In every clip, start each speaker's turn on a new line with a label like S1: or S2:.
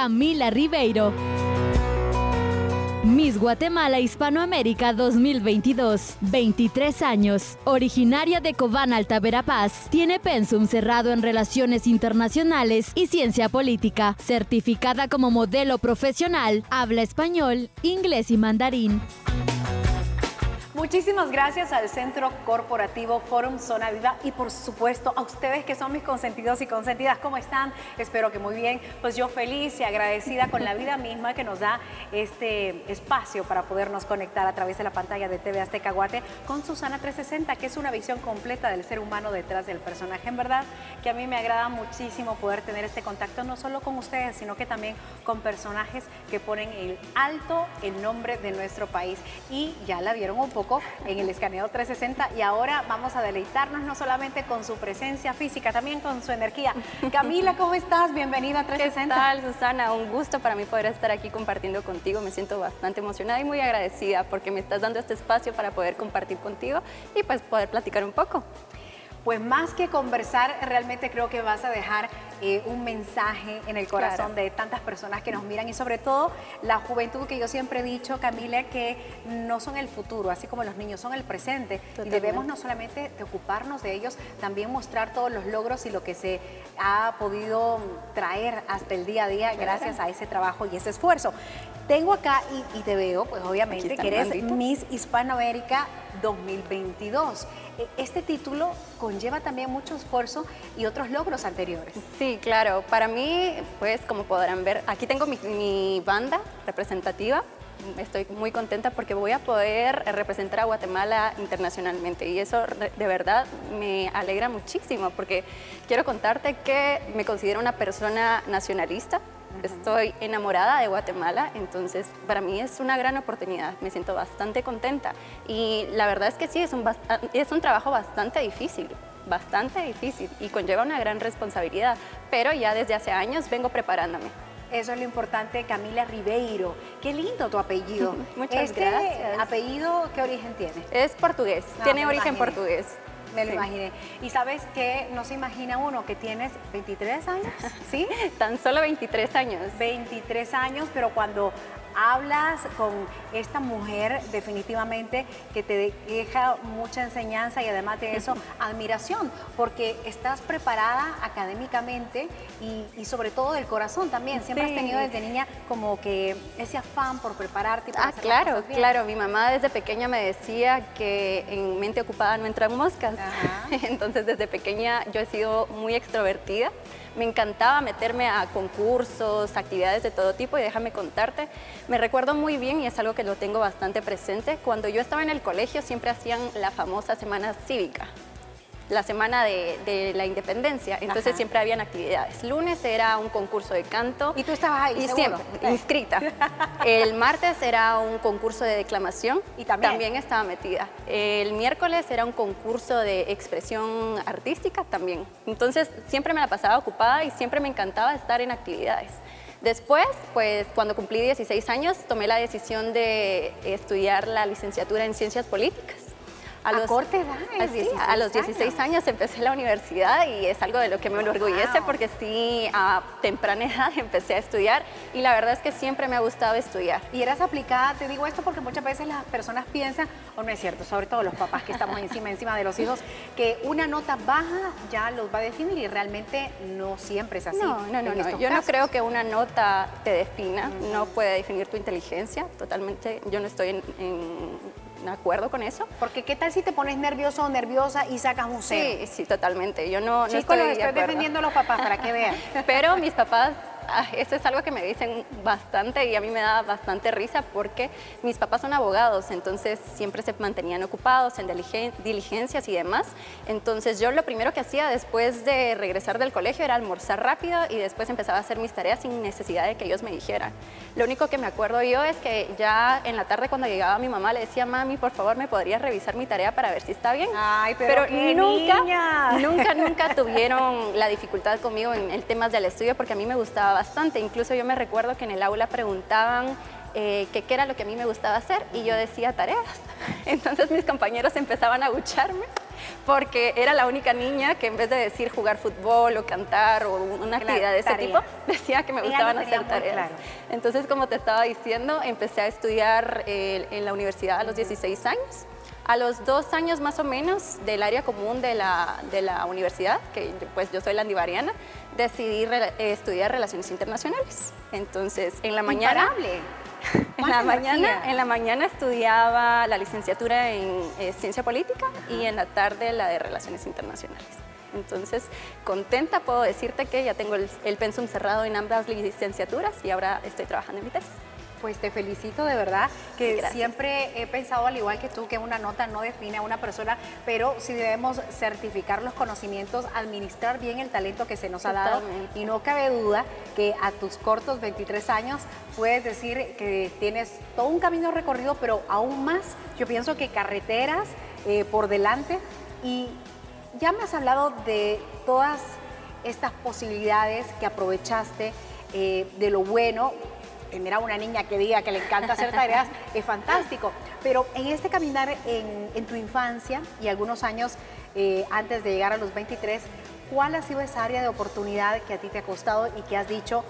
S1: Camila Ribeiro. Miss Guatemala Hispanoamérica 2022, 23 años, originaria de Cobán Alta Verapaz, tiene pensum cerrado en relaciones internacionales y ciencia política, certificada como modelo profesional, habla español, inglés y mandarín.
S2: Muchísimas gracias al Centro Corporativo Forum Zona Viva y por supuesto a ustedes que son mis consentidos y consentidas. ¿Cómo están? Espero que muy bien. Pues yo feliz y agradecida con la vida misma que nos da este espacio para podernos conectar a través de la pantalla de TV Azteca Guate con Susana 360, que es una visión completa del ser humano detrás del personaje. En verdad que a mí me agrada muchísimo poder tener este contacto no solo con ustedes, sino que también con personajes que ponen el alto el nombre de nuestro país. Y ya la vieron un poco en el escaneo 360 y ahora vamos a deleitarnos no solamente con su presencia física, también con su energía. Camila, ¿cómo estás? Bienvenida a 360.
S3: ¿Qué tal, Susana? Un gusto para mí poder estar aquí compartiendo contigo. Me siento bastante emocionada y muy agradecida porque me estás dando este espacio para poder compartir contigo y pues poder platicar un poco
S2: pues más que conversar, realmente creo que vas a dejar eh, un mensaje en el corazón de tantas personas que nos miran y sobre todo la juventud que yo siempre he dicho, Camila, que no son el futuro, así como los niños son el presente. Y debemos no solamente de ocuparnos de ellos, también mostrar todos los logros y lo que se ha podido traer hasta el día a día gracias a ese trabajo y ese esfuerzo. Tengo acá y, te veo, pues obviamente que eres Miss Hispanoamérica 2022. E, este título conlleva también mucho esfuerzo y otros logros anteriores.
S3: Sí, claro. Para mí, pues como podrán ver, aquí tengo mi, banda representativa. Estoy muy contenta porque voy a poder representar a Guatemala internacionalmente y eso de verdad me alegra muchísimo porque quiero contarte que me considero una persona nacionalista, Estoy enamorada de Guatemala, entonces para mí es una gran oportunidad, me siento bastante contenta y la verdad es que sí, es un, es un trabajo bastante difícil, bastante difícil y conlleva una gran responsabilidad, pero ya desde hace años vengo preparándome.
S2: Eso es lo importante, Camila Ribeiro. Qué lindo tu apellido.
S3: Muchas
S2: este
S3: gracias.
S2: apellido qué origen tiene?
S3: Es portugués, ah, tiene origen portugués.
S2: Me lo imaginé. Y sabes que no se imagina uno que tienes 23 años, ¿sí?
S3: Tan solo 23 años.
S2: 23 años, pero cuando hablas con esta mujer definitivamente que te deja mucha enseñanza y además de eso admiración, porque estás preparada académicamente y, sobre todo del corazón también. Siempre has tenido desde niña como que ese afán por prepararte.
S3: ah, claro, claro. Mi mamá desde pequeña me decía que en mente ocupada no entran moscas. Entonces desde pequeña yo he sido muy extrovertida. Me encantaba meterme a concursos, actividades de todo tipo y déjame contarte, me recuerdo muy bien y es algo que lo tengo bastante presente, cuando yo estaba en el colegio siempre hacían la famosa semana cívica la semana de, la independencia, entonces siempre habían actividades. Lunes era un concurso de canto.
S2: ¿Y tú estabas ahí?
S3: Y siempre, inscrita. El martes era un concurso de declamación.
S2: ¿Y también?
S3: También estaba metida. El miércoles era un concurso de expresión artística también. Entonces siempre me la pasaba ocupada y siempre me encantaba estar en actividades. Después, pues cuando cumplí 16 años, tomé la decisión de estudiar la licenciatura en Ciencias Políticas.
S2: A, los, corta edad,
S3: a los 16 años. empecé la universidad y es algo de lo que me enorgullece porque sí, a temprana edad empecé a estudiar y la verdad es que siempre me ha gustado estudiar.
S2: Y eras aplicada, te digo esto porque muchas veces las personas piensan, o no es cierto, sobre todo los papás que estamos encima, encima de los hijos, que una nota baja ya los va a definir y realmente no siempre es así.
S3: No, no, no, yo no creo que una nota te defina, no puede definir tu inteligencia, totalmente, yo no estoy en de acuerdo con eso.
S2: Porque qué tal si te pones nervioso o nerviosa y sacas un cero.
S3: Sí, sí, totalmente. Yo no, estoy,
S2: los estoy defendiendo a los papás para que vean.
S3: Pero mis papás eso es algo que me dicen bastante y a mí me da bastante risa porque mis papás son abogados, entonces siempre se mantenían ocupados en diligencias y demás. Entonces yo lo primero que hacía después de regresar del colegio era almorzar rápido y después empezaba a hacer mis tareas sin necesidad de que ellos me dijeran. Lo único que me acuerdo yo es que ya en la tarde cuando llegaba mi mamá le decía, mami, por favor, ¿me podrías revisar mi tarea para ver si está bien?
S2: Ay, pero,
S3: nunca, nunca, nunca tuvieron la dificultad conmigo en el tema del estudio porque a mí me gustaba bastante. Incluso yo me recuerdo que en el aula preguntaban eh, que qué era lo que a mí me gustaba hacer y yo decía tareas. Entonces mis compañeros empezaban a agucharme porque era la única niña que en vez de decir jugar fútbol o cantar o una actividad de ese tipo, decía que me gustaban hacer tareas. Entonces, como te estaba diciendo, empecé a estudiar eh, en la universidad a los 16 años. A los dos años más o menos del área común de la, de la universidad, que pues yo soy landivariana, decidí estudiar relaciones internacionales. Entonces, en la mañana... En la, mañana, en la mañana estudiaba la licenciatura en eh, Ciencia Política y en la tarde la de Relaciones Internacionales. Entonces, contenta puedo decirte que ya tengo el, el pensum cerrado en ambas licenciaturas y ahora estoy trabajando en mi tesis.
S2: Pues te felicito de verdad, que siempre he pensado al igual que tú que una nota no define a una persona, pero sí debemos certificar los conocimientos, administrar bien el talento que se nos ha dado. Y no cabe duda que a tus cortos 23 años puedes decir que tienes todo un camino recorrido, pero aún más yo pienso que carreteras eh, por delante. Y ya me has hablado de todas estas posibilidades que aprovechaste, eh, de lo bueno, tener a una niña que diga que le encanta hacer tareas es fantástico. Pero en este caminar en, tu infancia y algunos años eh, antes de llegar a los 23, ¿cuál ha sido esa área de oportunidad que a ti te ha costado y que has dicho,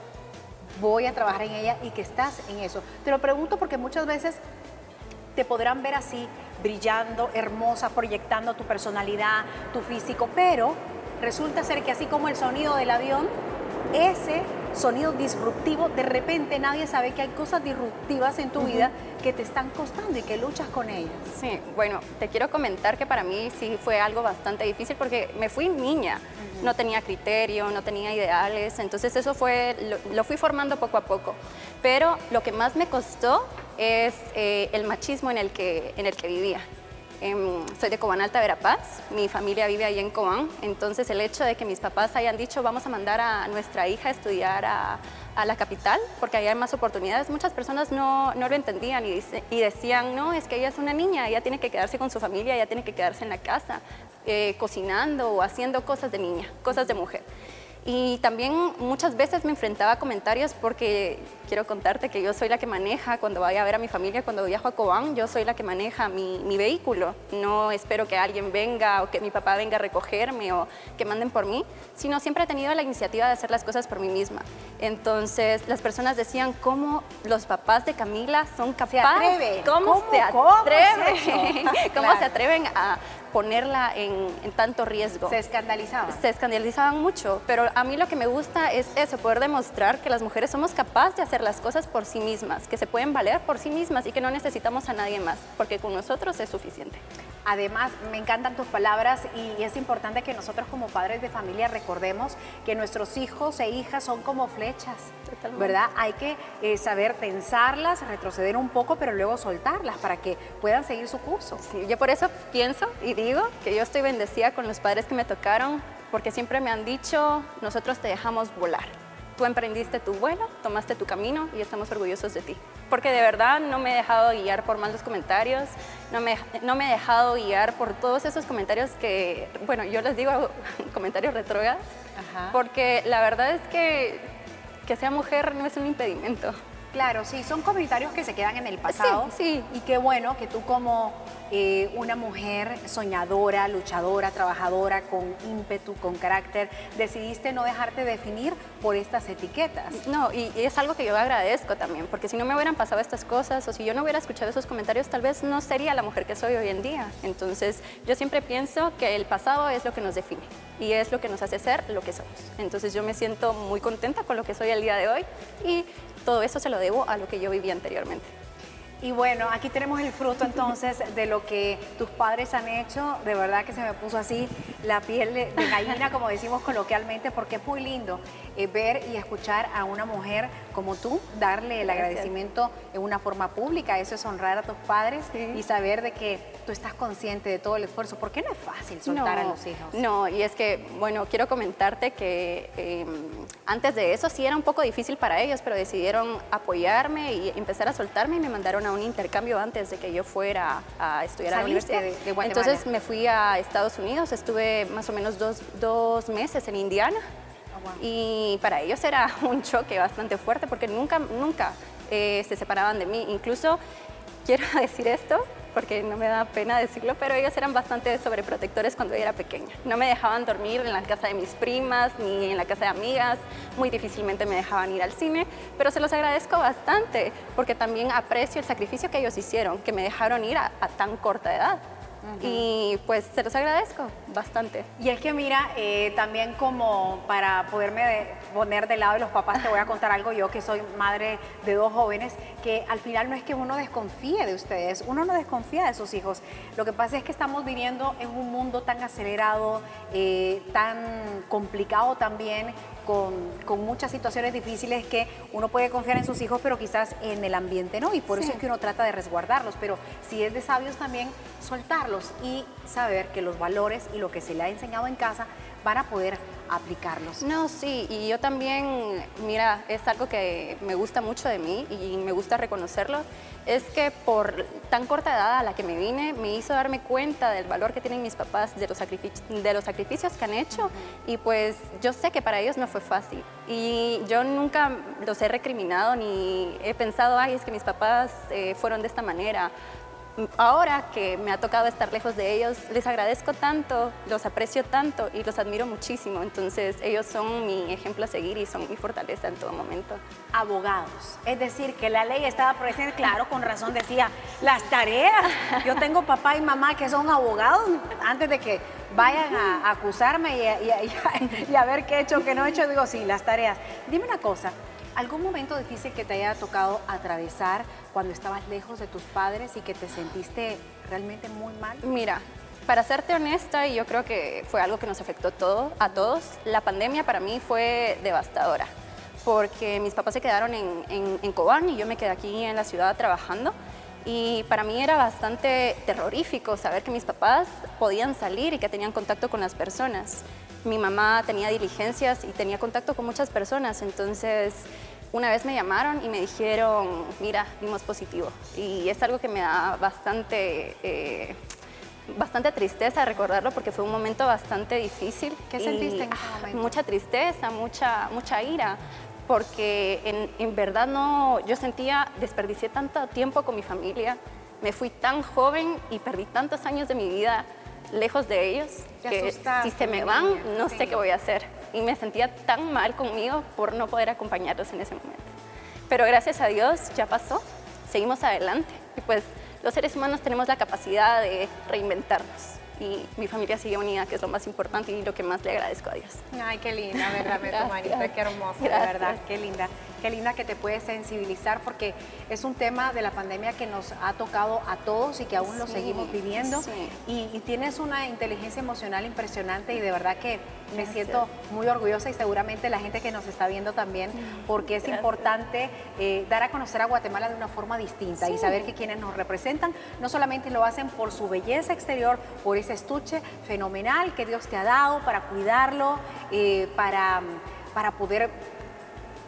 S2: voy a trabajar en ella y que estás en eso? Te lo pregunto porque muchas veces te podrán ver así, brillando, hermosa, proyectando tu personalidad, tu físico, pero resulta ser que así como el sonido del avión, ese sonido disruptivo, de repente nadie sabe que hay cosas disruptivas en tu vida que te están costando y que luchas con ellas.
S3: Sí, bueno, te quiero comentar que para mí sí fue algo bastante difícil porque me fui niña, no tenía criterio, no tenía ideales, entonces eso fue, lo, fui formando poco a poco. Pero lo que más me costó es eh, el machismo en el que, en el que vivía. Em, soy de Cobán Alta Verapaz, mi familia vive ahí en Cobán, entonces el hecho de que mis papás hayan dicho vamos a mandar a nuestra hija a estudiar a, la capital porque ahí hay más oportunidades, muchas personas no, lo entendían y, y, decían, no, es que ella es una niña, ella tiene que quedarse con su familia, ella tiene que quedarse en la casa, eh, cocinando o haciendo cosas de niña, cosas de mujer. Y también muchas veces me enfrentaba a comentarios porque quiero contarte que yo soy la que maneja cuando vaya a ver a mi familia, cuando viajo a Cobán, yo soy la que maneja mi, mi, vehículo. No espero que alguien venga o que mi papá venga a recogerme o que manden por mí, sino siempre he tenido la iniciativa de hacer las cosas por mí misma. Entonces las personas decían, ¿cómo los papás de Camila son capaces?
S2: ¿Cómo, se atreven?
S3: ¿Cómo, se atreven a ponerla en, en, tanto riesgo.
S2: ¿Se escandalizaban?
S3: Se escandalizaban mucho, pero a mí lo que me gusta es eso, poder demostrar que las mujeres somos capaces de hacer las cosas por sí mismas, que se pueden valer por sí mismas y que no necesitamos a nadie más, porque con nosotros es suficiente.
S2: Además, me encantan tus palabras y es importante que nosotros como padres de familia recordemos que nuestros hijos e hijas son como flechas, ¿verdad? Hay que eh, saber tensarlas, retroceder un poco, pero luego soltarlas para que puedan seguir su curso.
S3: Sí, yo por eso pienso y digo que yo estoy bendecida con los padres que me tocaron, porque siempre me han dicho, nosotros te dejamos volar. Tú emprendiste tu vuelo, tomaste tu camino y estamos orgullosos de ti. Porque de verdad no me he dejado guiar por malos comentarios, no me, no me he dejado guiar por todos esos comentarios que, bueno, yo les digo comentarios retrógrados, porque la verdad es que que sea mujer no es un impedimento.
S2: Claro, sí, son comentarios que se quedan en el pasado.
S3: Sí,
S2: Y qué bueno que tú como eh, una mujer soñadora, luchadora, trabajadora, con ímpetu, con carácter, decidiste no dejarte definir por estas etiquetas.
S3: No, y, es algo que yo agradezco también, porque si no me hubieran pasado estas cosas o si yo no hubiera escuchado esos comentarios, tal vez no sería la mujer que soy hoy en día. Entonces, yo siempre pienso que el pasado es lo que nos define y es lo que nos hace ser lo que somos. Entonces, yo me siento muy contenta con lo que soy el día de hoy y todo eso se lo debo a lo que yo viví anteriormente.
S2: Y bueno, aquí tenemos el fruto entonces de lo que tus padres han hecho. De verdad que se me puso así la piel de, gallina, como decimos coloquialmente, porque es muy lindo eh, ver y escuchar a una mujer como tú, darle el agradecimiento en una forma pública. Eso es honrar a tus padres y saber de que tú estás consciente de todo el esfuerzo. Porque no es fácil soltar a los hijos.
S3: No, y es que, bueno, quiero comentarte que em, antes de eso sí era un poco difícil para ellos, pero decidieron apoyarme y empezar a soltarme y me mandaron a un intercambio antes de que yo fuera a estudiar a la universidad. Entonces me fui a Estados Unidos, estuve más o menos dos, meses en Indiana. Oh, y para ellos era un choque bastante fuerte porque nunca, nunca eh, se separaban de mí. Incluso quiero decir esto, porque no me da pena decirlo, pero ellos eran bastante sobreprotectores cuando yo era pequeña. No me dejaban dormir en la casa de mis primas ni en la casa de amigas, muy difícilmente me dejaban ir al cine, pero se los agradezco bastante porque también aprecio el sacrificio que ellos hicieron, que me dejaron ir a, a tan corta edad. Y pues se los agradezco bastante.
S2: Y es que mira, eh, también como para poderme poner de lado de los papás, te voy a contar algo yo que soy madre de dos jóvenes, que al final no es que uno desconfíe de ustedes, uno no desconfía de sus hijos. Lo que pasa es que estamos viviendo en un mundo tan acelerado, eh, tan complicado también, con, muchas situaciones difíciles que uno puede confiar en sus hijos, pero quizás en el ambiente no, y por eso es que uno trata de resguardarlos, pero si es de sabios también soltarlos y saber que los valores y lo que se le ha enseñado en casa van a poder aplicarlos.
S3: No, sí, y yo también, mira, es algo que me gusta mucho de mí y me gusta reconocerlo, es que por tan corta edad a la que me vine, me hizo darme cuenta del valor que tienen mis papás, de los, sacrificios, de los sacrificios que han hecho, y pues yo sé que para ellos no fue fácil. Y yo nunca los he recriminado ni he pensado, ay, es que mis papás eh, fueron de esta manera ahora que me ha tocado estar lejos de ellos, les agradezco tanto, los aprecio tanto y los admiro muchísimo. Entonces ellos son mi ejemplo a seguir y son mi fortaleza en todo momento.
S2: Abogados, es decir, que la ley estaba presente, claro, con razón decía, las tareas. Yo tengo papá y mamá que son abogados antes de que vayan a, acusarme y, a ver qué he hecho, qué no he hecho, digo, sí, las tareas. Dime una cosa, ¿algún momento difícil que te haya tocado atravesar cuando estabas lejos de tus padres y que te sentiste realmente muy mal?
S3: Mira, para serte honesta, y yo creo que fue algo que nos afectó todo, a todos, la pandemia para mí fue devastadora, porque mis papás se quedaron en, en, en Cobán y yo me quedé aquí en la ciudad trabajando. Y para mí era bastante terrorífico saber que mis papás podían salir y que tenían contacto con las personas. Mi mamá tenía diligencias y tenía contacto con muchas personas, entonces una vez me llamaron y me dijeron, mira, dimos positivo. Y es algo que me da bastante, eh, bastante tristeza recordarlo porque fue un momento bastante difícil.
S2: ¿Qué sentiste en ese ah?
S3: Mucha tristeza, mucha, mucha ira, porque en, en verdad no, yo sentía, desperdicié tanto tiempo con mi familia, me fui tan joven y perdí tantos años de mi vida lejos de ellos que si se me van no sé qué voy a hacer. Y me sentía tan mal conmigo por no poder acompañarlos en ese momento. Pero gracias a Dios ya pasó, seguimos adelante. Y pues los seres humanos tenemos la capacidad de reinventarnos. Y mi familia sigue unida, que es lo más importante y lo que más le agradezco a Dios.
S2: Ay, qué linda, verdad, Marita, qué hermosa, de verdad, qué linda. Qué linda que te puede sensibilizar porque es un tema de la pandemia que nos ha tocado a todos y que aún lo seguimos viviendo. Y, tienes una inteligencia emocional impresionante y de verdad que me siento muy orgullosa y seguramente la gente que nos está viendo también, porque es importante eh, dar a conocer a Guatemala de una forma distinta y saber que quienes nos representan no solamente lo hacen por su belleza exterior, por ese estuche fenomenal que Dios te ha dado para cuidarlo, eh, para, para poder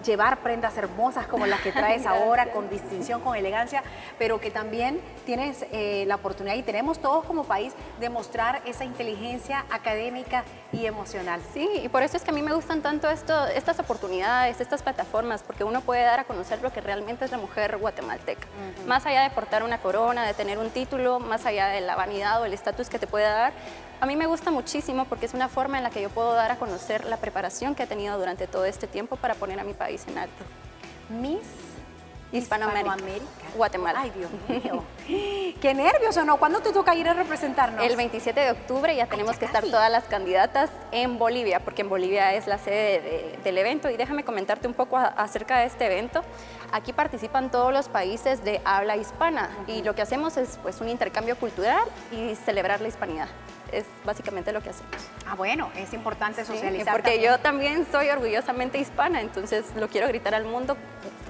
S2: llevar prendas hermosas como las que traes ahora, con distinción, con elegancia, pero que también tienes eh, la oportunidad y tenemos todos como país de mostrar esa inteligencia académica y emocional.
S3: Sí, y por eso es que a mí me gustan tanto esto, estas oportunidades, estas plataformas, porque uno puede dar a conocer lo que realmente es la mujer guatemalteca. Más allá de portar una corona, de tener un título, más allá de la vanidad o el estatus que te puede dar, a mí me gusta muchísimo porque es una forma en la que yo puedo dar a conocer la preparación que he tenido durante todo este tiempo para poner a mi país en alto.
S2: Miss
S3: Hispanoamérica. Guatemala.
S2: Ay, Dios mío. Qué nervios, ¿o no? ¿Cuándo te toca ir a representarnos?
S3: El 27 de octubre ya tenemos que estar todas las candidatas en Bolivia, porque en Bolivia es la sede del evento. Y déjame comentarte un poco acerca de este evento. Aquí participan todos los países de habla hispana y lo que hacemos es pues, un intercambio cultural y celebrar la hispanidad es básicamente lo que hacemos.
S2: Ah, bueno, es importante socializar.
S3: porque yo también soy orgullosamente hispana, entonces lo quiero gritar al mundo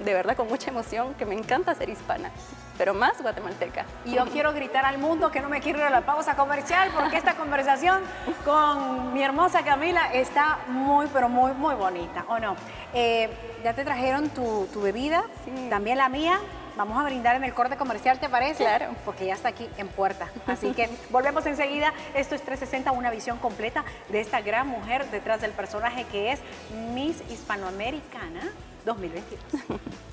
S3: de verdad con mucha emoción, que me encanta ser hispana pero más guatemalteca.
S2: Y yo quiero gritar al mundo que no me quiero ir a la pausa comercial porque esta conversación con mi hermosa Camila está muy, pero muy, muy bonita, ¿o no? Eh, ya te trajeron tu, bebida, también la mía. Vamos a brindar en el corte comercial, ¿te parece?
S3: Claro.
S2: Porque ya está aquí en puerta. Así que volvemos enseguida. Esto es 360, una visión completa de esta gran mujer detrás del personaje que es Miss Hispanoamericana 2022.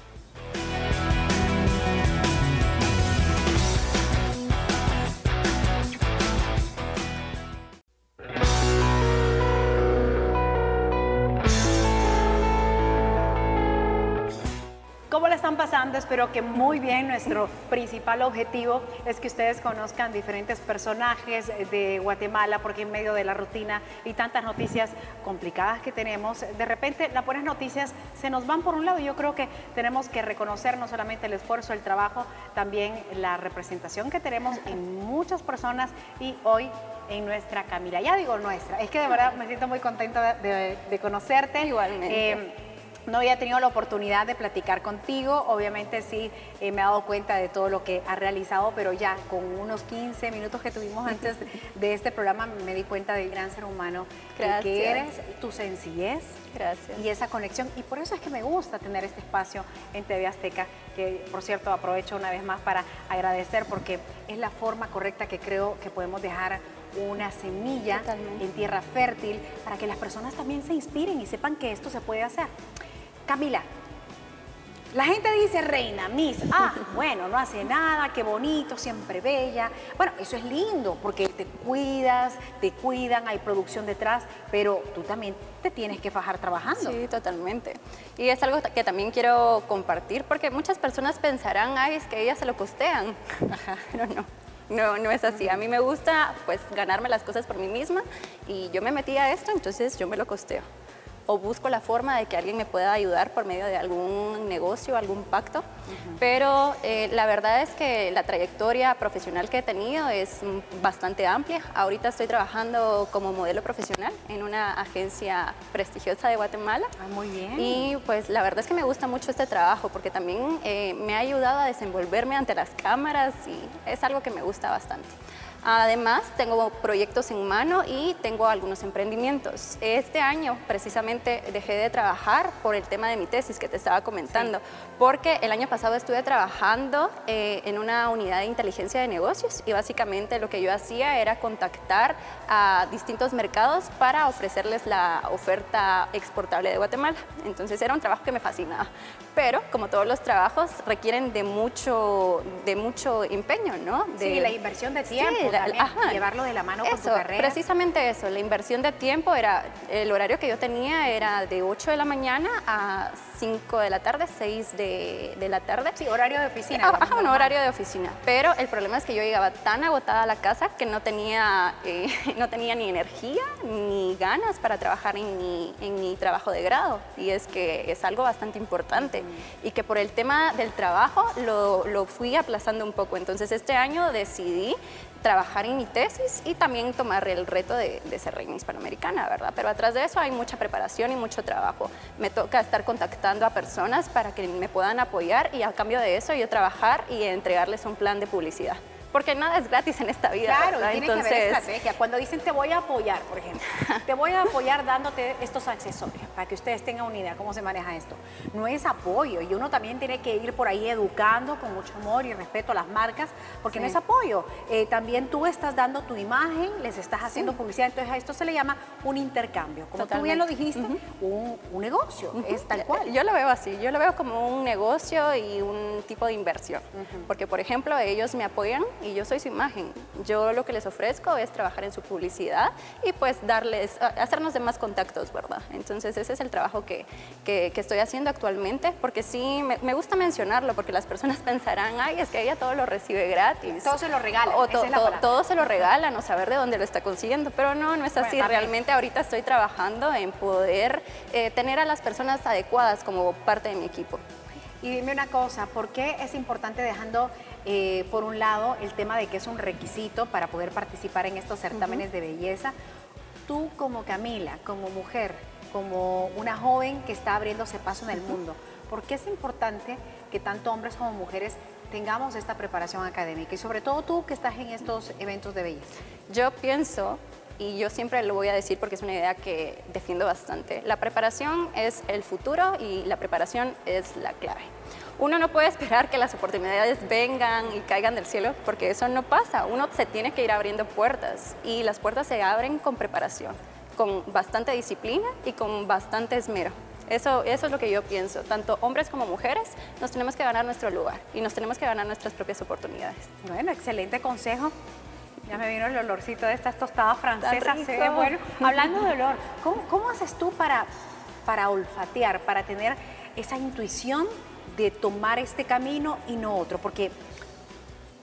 S2: ¿Cómo le están pasando? Espero que muy bien. Nuestro principal objetivo es que ustedes conozcan diferentes personajes de Guatemala, porque en medio de la rutina y tantas noticias complicadas que tenemos, de repente las buenas noticias se nos van por un lado. Yo creo que tenemos que reconocer no solamente el esfuerzo, el trabajo, también la representación que tenemos en muchas personas y hoy en nuestra Camila. Ya digo nuestra, es que de verdad me siento muy contenta de, conocerte.
S3: Igualmente.
S2: Eh, no había tenido la oportunidad de platicar contigo, obviamente sí eh, me he dado cuenta de todo lo que has realizado, pero ya con unos 15 minutos que tuvimos antes de este programa me di cuenta del gran ser humano que eres, tu sencillez
S3: Gracias.
S2: y esa conexión. Y por eso es que me gusta tener este espacio en TV Azteca, que por cierto aprovecho una vez más para agradecer porque es la forma correcta que creo que podemos dejar una semilla en tierra fértil para que las personas también se inspiren y sepan que esto se puede hacer. Camila, la gente dice reina, Miss, ah, bueno, no hace nada, qué bonito, siempre bella. Bueno, eso es lindo porque te cuidas, te cuidan, hay producción detrás, pero tú también te tienes que fajar trabajando.
S3: Sí, totalmente. Y es algo que también quiero compartir porque muchas personas pensarán, ay, es que ellas se lo costean. pero no. No, no es así. A mí me gusta pues ganarme las cosas por mí misma y yo me metí a esto, entonces yo me lo costeo o busco la forma de que alguien me pueda ayudar por medio de algún negocio, algún pacto. Pero eh, la verdad es que la trayectoria profesional que he tenido es bastante amplia. Ahorita estoy trabajando como modelo profesional en una agencia prestigiosa de Guatemala.
S2: Ah, muy bien.
S3: Y pues la verdad es que me gusta mucho este trabajo porque también eh, me ha ayudado a desenvolverme ante las cámaras y es algo que me gusta bastante. Además, tengo proyectos en mano y tengo algunos emprendimientos. Este año, precisamente, dejé de trabajar por el tema de mi tesis que te estaba comentando, porque el año pasado estuve trabajando eh, en una unidad de inteligencia de negocios y básicamente lo que yo hacía era contactar a distintos mercados para ofrecerles la oferta exportable de Guatemala. Entonces, era un trabajo que me fascinaba. Pero, como todos los trabajos, requieren de mucho, de mucho empeño, ¿no?
S2: sí, la inversión de tiempo llevarlo de la mano con tu carrera.
S3: Precisamente eso, la inversión de tiempo era, el horario que yo tenía era de 8 de la mañana a 5 de la tarde, 6 de, la tarde.
S2: Sí, horario de oficina.
S3: Ah, un horario de oficina. Pero el problema es que yo llegaba tan agotada a la casa que no tenía, eh, no tenía ni energía ni ganas para trabajar en mi, en mi trabajo de grado. Y es que es algo bastante importante. Y que por el tema del trabajo lo, lo fui aplazando un poco. Entonces este año decidí trabajar en mi tesis y también tomar el reto de, ser reina hispanoamericana, ¿verdad? Pero atrás de eso hay mucha preparación y mucho trabajo. Me toca estar contactando a personas para que me puedan apoyar y a cambio de eso yo trabajar y entregarles un plan de publicidad porque nada es gratis en esta vida.
S2: Claro, tiene que haber estrategia. Cuando dicen te voy a apoyar, por ejemplo, te voy a apoyar dándote estos accesorios para que ustedes tengan una idea cómo se maneja esto. No es apoyo y uno también tiene que ir por ahí educando con mucho amor y respeto a las marcas, porque no es apoyo. Eh, también tú estás dando tu imagen, les estás haciendo publicidad, entonces a esto se le llama un intercambio. Como tú bien lo dijiste, un, negocio, es tal cual.
S3: Yo lo veo así, yo lo veo como un negocio y un tipo de inversión, porque por ejemplo ellos me apoyan y yo soy su imagen. Yo lo que les ofrezco es trabajar en su publicidad y pues darles, hacernos de más contactos, ¿verdad? Entonces ese es el trabajo que, que, estoy haciendo actualmente porque sí, me, gusta mencionarlo porque las personas pensarán, ay, es que ella todo lo recibe gratis.
S2: Todo se lo regala.
S3: O todo se lo regalan o saber de dónde lo está consiguiendo, pero no, no es así. Realmente ahorita estoy trabajando en poder eh, tener a las personas adecuadas como parte de mi equipo.
S2: Y dime una cosa, ¿por qué es importante dejando eh, por un lado el tema de que es un requisito para poder participar en estos certámenes de belleza? Tú como Camila, como mujer, como una joven que está abriéndose paso en el mundo, ¿por qué es importante que tanto hombres como mujeres tengamos esta preparación académica y sobre todo tú que estás en estos eventos de belleza?
S3: Yo pienso y yo siempre lo voy a decir porque es una idea que defiendo bastante. La preparación es el futuro y la preparación es la clave. Uno no puede esperar que las oportunidades vengan y caigan del cielo porque eso no pasa. Uno se tiene que ir abriendo puertas y las puertas se abren con preparación, con bastante disciplina y con bastante esmero. Eso, eso es lo que yo pienso. Tanto hombres como mujeres nos tenemos que ganar nuestro lugar y nos tenemos que ganar nuestras propias oportunidades.
S2: Bueno, excelente consejo. Ya me vino el olorcito de estas tostadas francesas. bueno. Hablando de olor, ¿cómo, haces tú para, para olfatear, para tener esa intuición de tomar este camino y no otro? Porque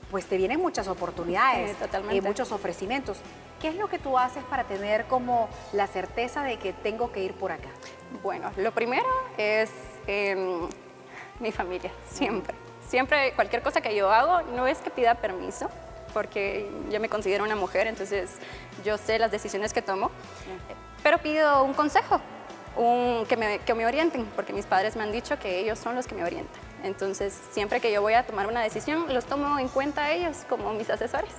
S2: pues te vienen muchas oportunidades, y muchos ofrecimientos. ¿Qué es lo que tú haces para tener como la certeza de que tengo que ir por acá?
S3: Bueno, lo primero es em, mi familia, siempre. Siempre, cualquier cosa que yo hago, no es que pida permiso, porque yo me considero una mujer, entonces yo sé las decisiones que tomo, pero pido un consejo, que me orienten, porque mis padres me han dicho que ellos son los que me orientan. Entonces, siempre que yo voy a tomar una decisión, los tomo en cuenta ellos como mis asesores.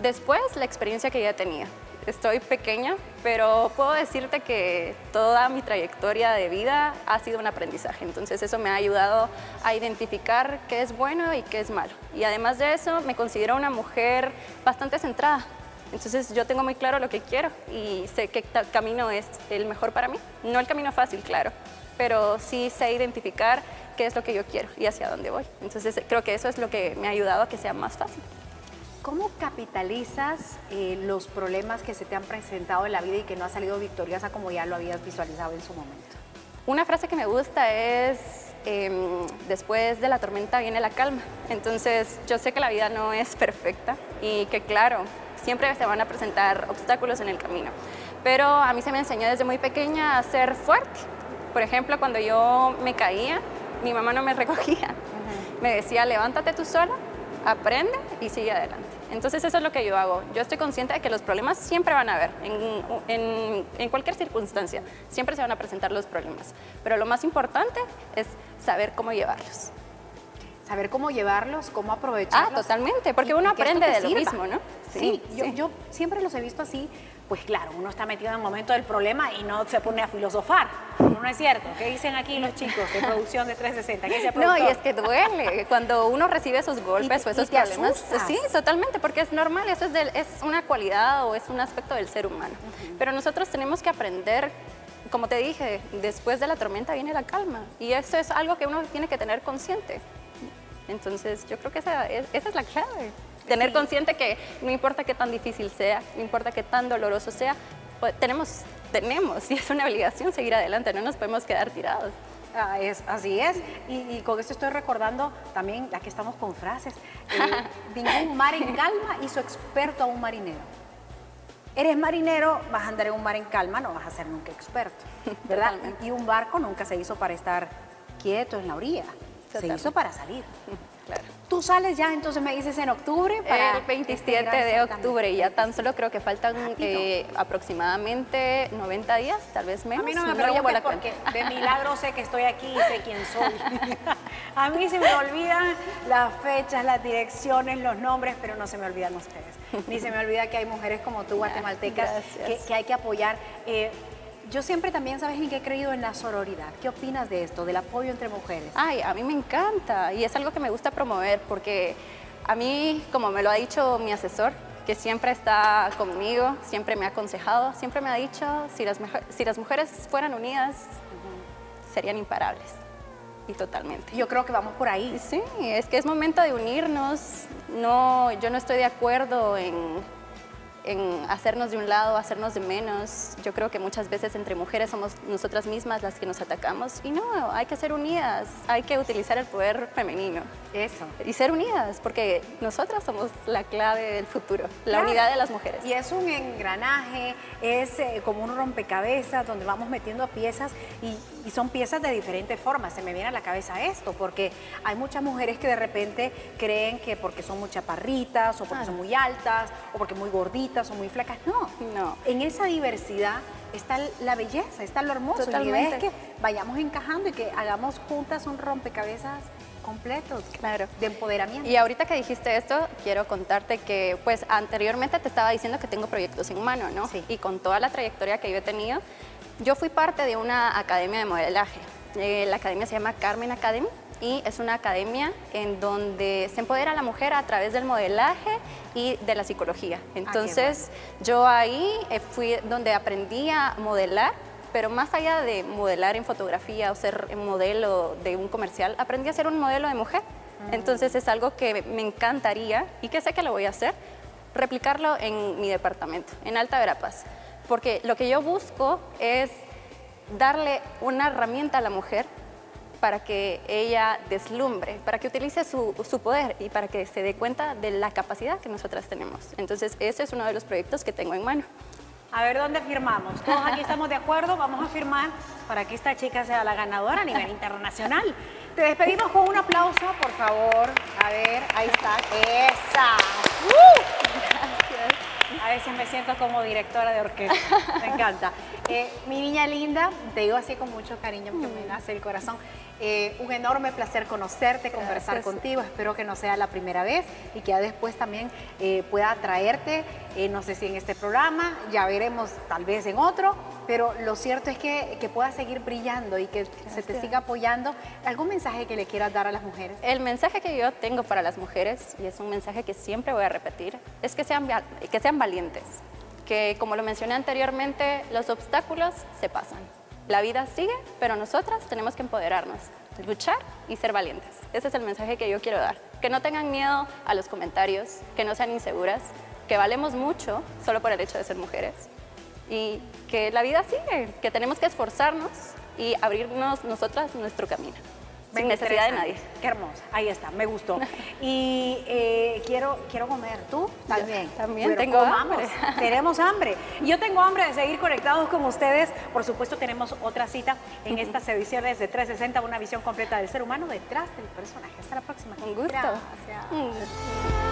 S3: Después, la experiencia que ya tenía. Estoy pequeña, pero puedo decirte que toda mi trayectoria de vida ha sido un aprendizaje. Entonces, eso me ha ayudado a identificar qué es bueno y qué es malo. Y además de eso, me considero una mujer bastante centrada. Entonces yo tengo muy claro lo que quiero y sé qué camino es el mejor para mí. No el camino fácil, claro, pero sí sé identificar qué es lo que yo quiero y hacia dónde voy. Entonces creo que eso es lo que me ha ayudado a que sea más fácil.
S2: ¿Cómo capitalizas eh, los problemas que se te han presentado en la vida y que no has salido victoriosa como ya lo habías visualizado en su momento?
S3: Una frase que me gusta es, em, después de la tormenta viene la calma. Entonces yo sé que la vida no es perfecta y que claro, siempre se van a presentar obstáculos en el camino. Pero a mí se me enseñó desde muy pequeña a ser fuerte. Por ejemplo, cuando yo me caía, mi mamá no me recogía. Me decía, levántate tú sola, aprende y sigue adelante. Entonces eso es lo que yo hago. Yo estoy consciente de que los problemas siempre van a haber, en, en, cualquier circunstancia, siempre se van a presentar los problemas. Pero lo más importante es saber cómo llevarlos.
S2: Saber cómo llevarlos, cómo aprovecharlos.
S3: Ah, totalmente, porque uno aprende de lo mismo, ¿no?
S2: Sí, Yo, yo siempre los he visto así pues claro, uno está metido en el momento del problema y no se pone a filosofar. No es cierto. ¿Qué dicen aquí los chicos de producción de 360? ¿Qué
S3: no, y es que duele cuando uno recibe esos golpes o esos problemas. Sí, totalmente, porque es normal, eso es, es, una cualidad o es un aspecto del ser humano. Pero nosotros tenemos que aprender como te dije, después de la tormenta viene la calma y eso es algo que uno tiene que tener consciente. Entonces, yo creo que esa, esa es la clave. Tener consciente que no importa qué tan difícil sea, no importa qué tan doloroso sea, pues tenemos, tenemos y es una obligación seguir adelante, no nos podemos quedar tirados.
S2: Ah, es, así es, y, con esto estoy recordando también, aquí estamos con frases, eh, ningún mar en calma hizo experto a un marinero. Eres marinero, vas a andar en un mar en calma, no vas a ser nunca experto, ¿verdad? y un barco nunca se hizo para estar quieto en la orilla, se hizo para salir. Claro. Tú sales ya, entonces me dices en octubre
S3: para el 27 de octubre y ya tan solo creo que faltan eh, aproximadamente 90 días, tal vez menos.
S2: A mí no me preguntes porque de milagro sé que estoy aquí y sé quién soy. a mí se me olvidan las fechas, las direcciones, los nombres, pero no se me olvidan ustedes. Ni se me olvida que hay mujeres como tú, guatemaltecas, que, hay que apoyar. Eh, yo siempre también, ¿sabes en qué he creído? En la sororidad. ¿Qué opinas de esto, del apoyo entre mujeres?
S3: Ay, a mí me encanta y es algo que me gusta promover porque a mí, como me lo ha dicho mi asesor, que siempre está conmigo, siempre me ha aconsejado, siempre me ha dicho, si las, si las mujeres fueran unidas, serían imparables. Y totalmente.
S2: Yo creo que vamos por ahí.
S3: Sí, es que es momento de unirnos. No, yo no estoy de acuerdo en en hacernos de un lado, hacernos de menos. Yo creo que muchas veces entre mujeres somos nosotras mismas las que nos atacamos y no, hay que ser unidas, hay que utilizar el poder femenino.
S2: Eso.
S3: Y ser unidas, porque nosotras somos la clave del futuro, la unidad de las mujeres.
S2: Y es un engranaje, es eh, como un rompecabezas donde vamos metiendo piezas y, y son piezas de diferentes formas. Se me viene a la cabeza esto, porque hay muchas mujeres que de repente creen que porque son muy chaparritas o porque son muy altas o porque muy gorditas, o muy flacas. No, no. En esa diversidad está la belleza, está lo hermoso. Totalmente. Y es que vayamos encajando y que hagamos juntas un rompecabezas completos
S3: claro.
S2: de empoderamiento.
S3: Y ahorita que dijiste esto, quiero contarte que pues anteriormente te estaba diciendo que tengo proyectos en mano, ¿no? Sí. Y con toda la trayectoria que yo he tenido, yo fui parte de una academia de modelaje. Eh, la academia se llama Carmen Academy y es una academia en donde se empodera a la mujer a través del modelaje y de la psicología. Ah, Entonces yo ahí eh, fui donde aprendí a modelar pero más allá de modelar en fotografía o ser modelo de un comercial, aprendí a ser un modelo de mujer. Mm. Entonces es algo que me encantaría y que sé que lo voy a hacer, replicarlo en mi departamento, en Alta Verapaz. Porque lo que yo busco es darle una herramienta a la mujer para que ella deslumbre, para que utilice su, su, poder y para que se dé cuenta de la capacidad que nosotras tenemos. Entonces, ese es uno de los proyectos que tengo en mano.
S2: A ver dónde firmamos. Todos aquí estamos de acuerdo, vamos a firmar para que esta chica sea la ganadora a nivel internacional. Te despedimos con un aplauso, por favor. A ver, ahí está. Esa. Gracias. A veces me siento como directora de orquesta. Me encanta. Eh, mi niña linda, te digo así con mucho cariño porque me nace el corazón. Eh, un enorme placer conocerte, conversar contigo. Espero que no sea la primera vez y que ya después también eh, pueda traerte, eh, no sé si en este programa, ya veremos tal vez en otro, pero lo cierto es que, que puedas seguir brillando y que se te siga apoyando. ¿Algún mensaje que le quieras dar a las mujeres?
S3: El mensaje que yo tengo para las mujeres, y es un mensaje que siempre voy a repetir, es que sean, que sean valientes, que como lo mencioné anteriormente, los obstáculos se pasan la vida sigue, pero nosotras tenemos que empoderarnos, luchar y ser valientes. Ese es el mensaje que yo quiero dar. Que no tengan miedo a los comentarios, que no sean inseguras, que valemos mucho solo por el hecho de ser mujeres y que la vida sigue, que tenemos que esforzarnos y abrirnos nosotras nuestro camino sin necesidad de nadie.
S2: Qué hermosa, ahí está, me gustó. Y eh, quiero, quiero comer, ¿tú?
S3: También. también tengo hambre.
S2: Tenemos hambre. Yo tengo hambre de seguir conectados con ustedes. Por supuesto, tenemos otra cita en estas ediciones de 360, una visión completa del ser humano detrás del personaje. Hasta la próxima.
S3: Un gusto. Gracias.